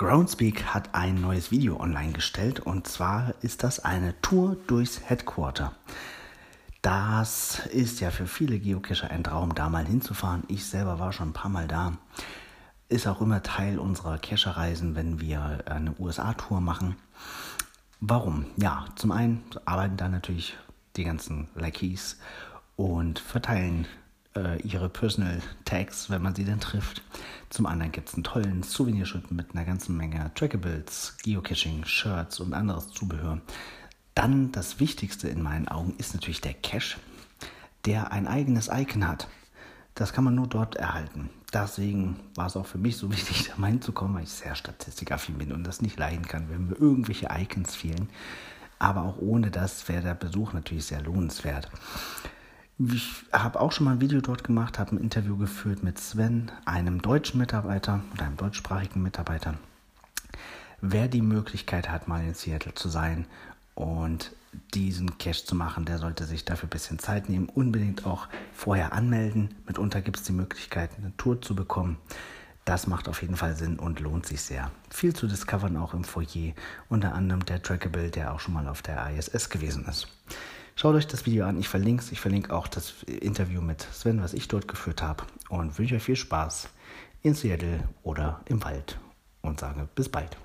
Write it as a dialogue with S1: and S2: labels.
S1: Groundspeak hat ein neues Video online gestellt und zwar ist das eine Tour durchs Headquarter. Das ist ja für viele Geocacher ein Traum, da mal hinzufahren. Ich selber war schon ein paar Mal da. Ist auch immer Teil unserer Cacher-Reisen, wenn wir eine USA-Tour machen. Warum? Ja, zum einen arbeiten da natürlich die ganzen Lackeys und verteilen äh, ihre Personal Tags, wenn man sie denn trifft. Zum anderen gibt es einen tollen Souvenirshop mit einer ganzen Menge Trackables, Geocaching, Shirts und anderes Zubehör. Dann das Wichtigste in meinen Augen ist natürlich der Cache, der ein eigenes Icon hat. Das kann man nur dort erhalten. Deswegen war es auch für mich so wichtig, da mal hinzukommen, weil ich sehr statistikaffin bin und das nicht leiden kann, wenn mir irgendwelche Icons fehlen. Aber auch ohne das wäre der Besuch natürlich sehr lohnenswert. Ich habe auch schon mal ein Video dort gemacht, habe ein Interview geführt mit Sven, einem deutschen Mitarbeiter oder einem deutschsprachigen Mitarbeiter. Wer die Möglichkeit hat, mal in Seattle zu sein und diesen Cache zu machen, der sollte sich dafür ein bisschen Zeit nehmen. Unbedingt auch vorher anmelden. Mitunter gibt es die Möglichkeit, eine Tour zu bekommen. Das macht auf jeden Fall Sinn und lohnt sich sehr. Viel zu discovern auch im Foyer, unter anderem der Trackable, der auch schon mal auf der ISS gewesen ist. Schaut euch das Video an, ich verlinke es. Ich verlinke auch das Interview mit Sven, was ich dort geführt habe. Und wünsche euch viel Spaß in Seattle oder im Wald und sage bis bald.